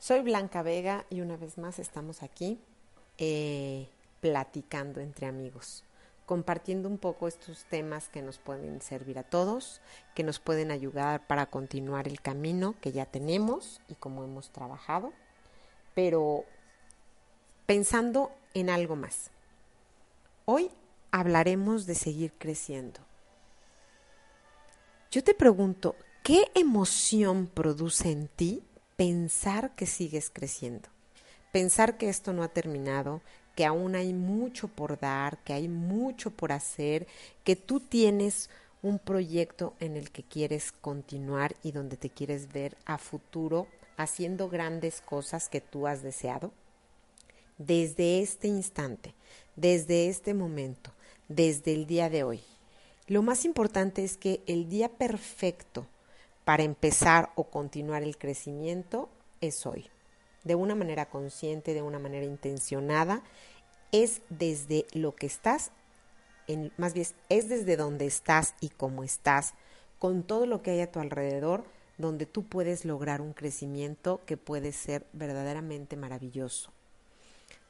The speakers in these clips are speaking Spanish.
soy Blanca Vega y una vez más estamos aquí eh, platicando entre amigos, compartiendo un poco estos temas que nos pueden servir a todos, que nos pueden ayudar para continuar el camino que ya tenemos y como hemos trabajado, pero pensando en algo más. Hoy hablaremos de seguir creciendo. Yo te pregunto, ¿qué emoción produce en ti pensar que sigues creciendo? Pensar que esto no ha terminado, que aún hay mucho por dar, que hay mucho por hacer, que tú tienes un proyecto en el que quieres continuar y donde te quieres ver a futuro haciendo grandes cosas que tú has deseado. Desde este instante, desde este momento, desde el día de hoy. Lo más importante es que el día perfecto para empezar o continuar el crecimiento es hoy. De una manera consciente, de una manera intencionada, es desde lo que estás, más bien es desde donde estás y cómo estás, con todo lo que hay a tu alrededor, donde tú puedes lograr un crecimiento que puede ser verdaderamente maravilloso.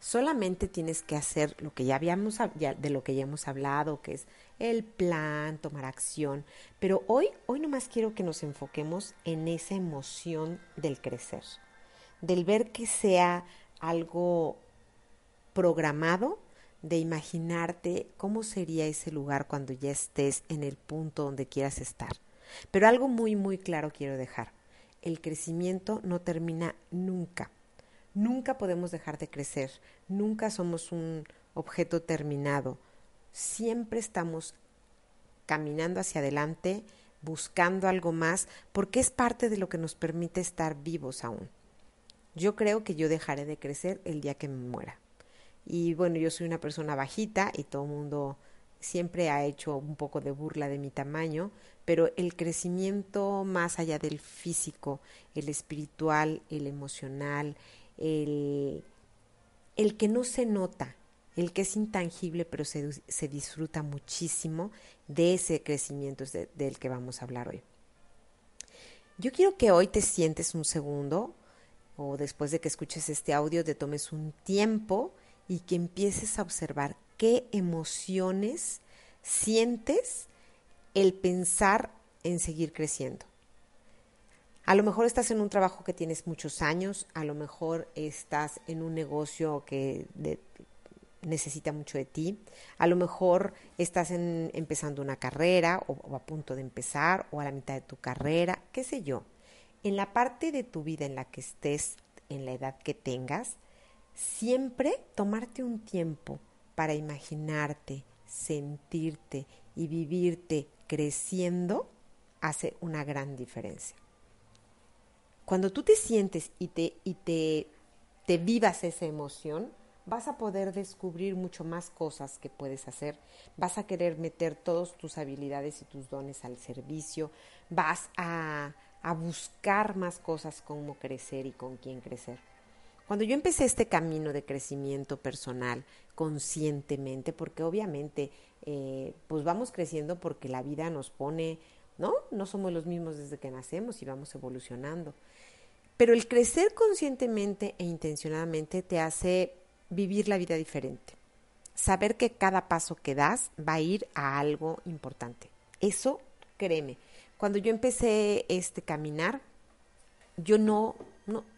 Solamente tienes que hacer lo que ya habíamos de lo que ya hemos hablado, que es el plan, tomar acción, pero hoy hoy nomás quiero que nos enfoquemos en esa emoción del crecer, del ver que sea algo programado, de imaginarte cómo sería ese lugar cuando ya estés en el punto donde quieras estar. Pero algo muy muy claro quiero dejar. El crecimiento no termina nunca Nunca podemos dejar de crecer, nunca somos un objeto terminado, siempre estamos caminando hacia adelante, buscando algo más, porque es parte de lo que nos permite estar vivos aún. Yo creo que yo dejaré de crecer el día que me muera. Y bueno, yo soy una persona bajita y todo el mundo siempre ha hecho un poco de burla de mi tamaño, pero el crecimiento más allá del físico, el espiritual, el emocional, el, el que no se nota, el que es intangible, pero se, se disfruta muchísimo de ese crecimiento del que vamos a hablar hoy. Yo quiero que hoy te sientes un segundo o después de que escuches este audio te tomes un tiempo y que empieces a observar qué emociones sientes el pensar en seguir creciendo. A lo mejor estás en un trabajo que tienes muchos años, a lo mejor estás en un negocio que necesita mucho de ti, a lo mejor estás empezando una carrera o, o a punto de empezar o a la mitad de tu carrera, qué sé yo. En la parte de tu vida en la que estés, en la edad que tengas, siempre tomarte un tiempo para imaginarte, sentirte y vivirte creciendo hace una gran diferencia. Cuando tú te sientes y te, y te, te vivas esa emoción, vas a poder descubrir mucho más cosas que puedes hacer, vas a querer meter todas tus habilidades y tus dones al servicio, vas a, a buscar más cosas cómo crecer y con quién crecer. Cuando yo empecé este camino de crecimiento personal conscientemente, porque obviamente eh, pues vamos creciendo porque la vida nos pone, ¿no? No somos los mismos desde que nacemos y vamos evolucionando. Pero el crecer conscientemente e intencionadamente te hace vivir la vida diferente. Saber que cada paso que das va a ir a algo importante. Eso, créeme, cuando yo empecé este caminar, yo no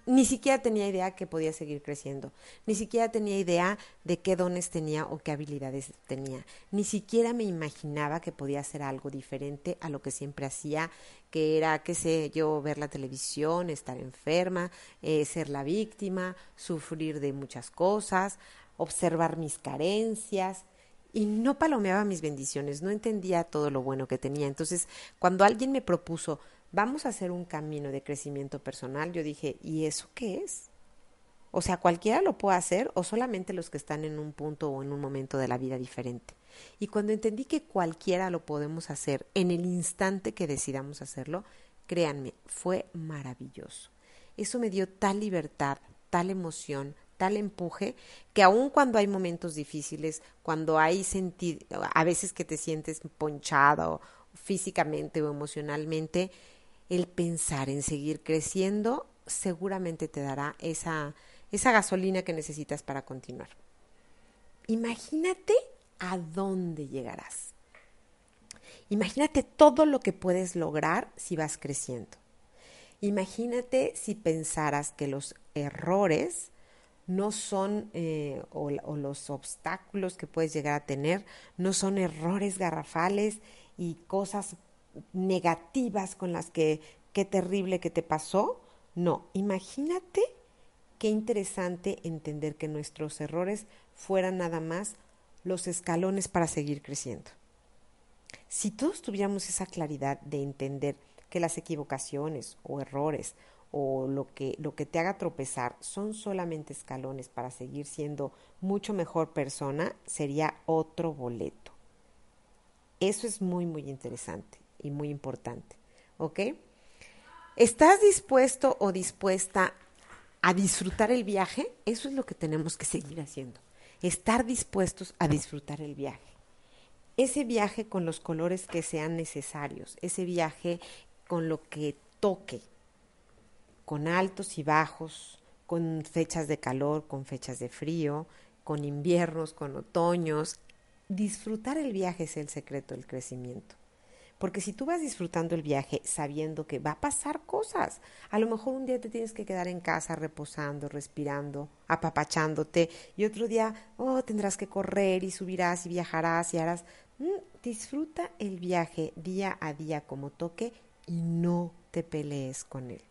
ni siquiera tenía idea que podía seguir creciendo, ni siquiera tenía idea de qué dones tenía o qué habilidades tenía, ni siquiera me imaginaba que podía hacer algo diferente a lo que siempre hacía, que era, qué sé yo, ver la televisión, estar enferma, eh, ser la víctima, sufrir de muchas cosas, observar mis carencias y no palomeaba mis bendiciones, no entendía todo lo bueno que tenía. Entonces, cuando alguien me propuso, vamos a hacer un camino de crecimiento personal, yo dije, ¿y eso qué es? O sea, cualquiera lo puede hacer o solamente los que están en un punto o en un momento de la vida diferente. Y cuando entendí que cualquiera lo podemos hacer en el instante que decidamos hacerlo, créanme, fue maravilloso. Eso me dio tal libertad, tal emoción, tal empuje, que aun cuando hay momentos difíciles, cuando hay sentido, a veces que te sientes ponchado físicamente o emocionalmente, el pensar en seguir creciendo seguramente te dará esa, esa gasolina que necesitas para continuar. Imagínate a dónde llegarás. Imagínate todo lo que puedes lograr si vas creciendo. Imagínate si pensaras que los errores no son, eh, o, los obstáculos que puedes llegar a tener, no son errores garrafales y cosas negativas con las que qué terrible que te pasó. No, imagínate qué interesante entender que nuestros errores fueran nada más los escalones para seguir creciendo. Si todos tuviéramos esa claridad de entender que las equivocaciones o errores o lo que, lo que te haga tropezar son solamente escalones para seguir siendo mucho mejor persona, sería otro boleto. Eso es muy, muy interesante y muy importante. ¿Ok? ¿Estás dispuesto o dispuesta a disfrutar el viaje? Eso es lo que tenemos que seguir haciendo. Estar dispuestos a disfrutar el viaje. Ese viaje con los colores que sean necesarios, ese viaje con lo que toque, con altos y bajos, con fechas de calor, con fechas de frío, con inviernos, con otoños. Disfrutar el viaje es el secreto del crecimiento. Porque si tú vas disfrutando el viaje sabiendo que va a pasar cosas, a lo mejor un día te tienes que quedar en casa reposando, respirando, apapachándote, y otro día, oh, tendrás que correr y subirás y viajarás y harás. Mm, disfruta el viaje día a día como toque y no te pelees con él.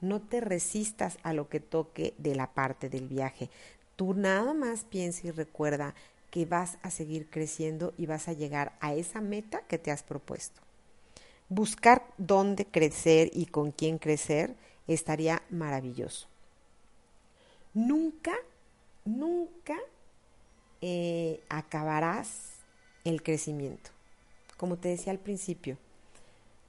No te resistas a lo que toque de la parte del viaje. Tú nada más piensa y recuerda que vas a seguir creciendo y vas a llegar a esa meta que te has propuesto. Buscar dónde crecer y con quién crecer estaría maravilloso. Nunca, nunca eh, acabarás el crecimiento. Como te decía al principio,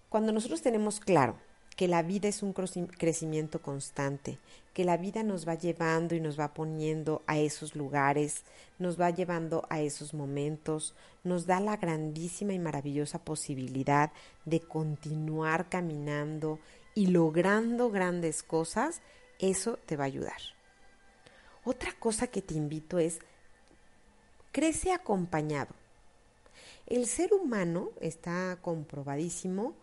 cuando nosotros tenemos claro que la vida es un crecimiento constante, que la vida nos va llevando y nos va poniendo a esos lugares, nos va llevando a esos momentos, nos da la grandísima y maravillosa posibilidad de continuar caminando y logrando grandes cosas, eso te va a ayudar. Otra cosa que te invito es, crece acompañado. El ser humano está comprobadísimo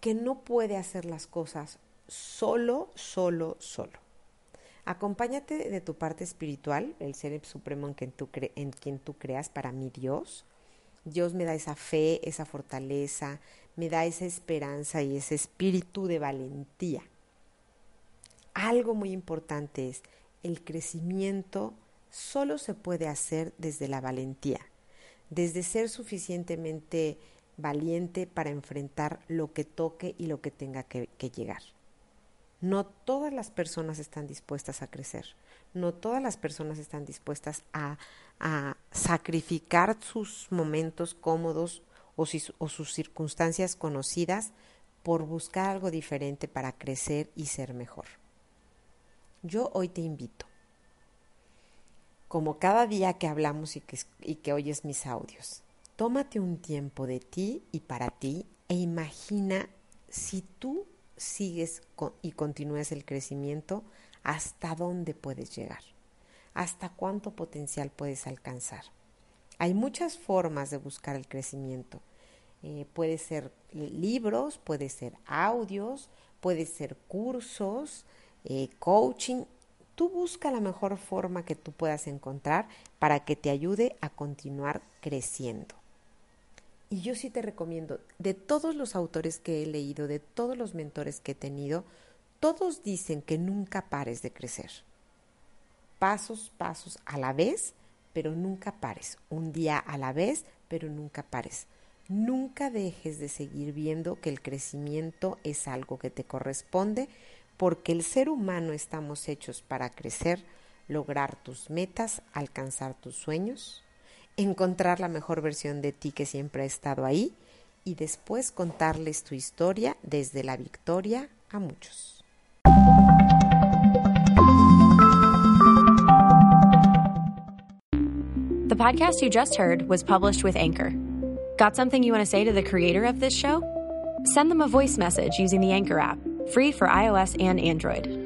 que no puede hacer las cosas solo, solo, solo. Acompáñate de tu parte espiritual, el ser supremo en quien, tú en quien tú creas, para mí Dios. Dios me da esa fe, esa fortaleza, me da esa esperanza y ese espíritu de valentía. Algo muy importante es, el crecimiento solo se puede hacer desde la valentía, desde ser suficientemente valiente para enfrentar lo que toque y lo que tenga que, llegar. No todas las personas están dispuestas a crecer, no todas las personas están dispuestas a, sacrificar sus momentos cómodos o, sus circunstancias conocidas por buscar algo diferente para crecer y ser mejor. Yo hoy te invito, como cada día que hablamos y que, y que oyes mis audios, Tómate un tiempo de ti y para ti e imagina si tú sigues y continúas el crecimiento, hasta dónde puedes llegar, hasta cuánto potencial puedes alcanzar. Hay muchas formas de buscar el crecimiento. Eh, puede ser libros, puede ser audios, puede ser cursos, eh, coaching. Tú busca la mejor forma que tú puedas encontrar para que te ayude a continuar creciendo. Y yo sí te recomiendo, de todos los autores que he leído, de todos los mentores que he tenido, todos dicen que nunca pares de crecer. Pasos, pasos a la vez, pero nunca pares. Un día a la vez, pero nunca pares. Nunca dejes de seguir viendo que el crecimiento es algo que te corresponde, porque el ser humano estamos hechos para crecer, lograr tus metas, alcanzar tus sueños, encontrar la mejor versión de ti que siempre ha estado ahí y después contarles tu historia desde la victoria a muchos. The podcast you just heard was published with Anchor. Got something you want to say to the creator of this show? Send them a voice message using the Anchor app, free for iOS and Android.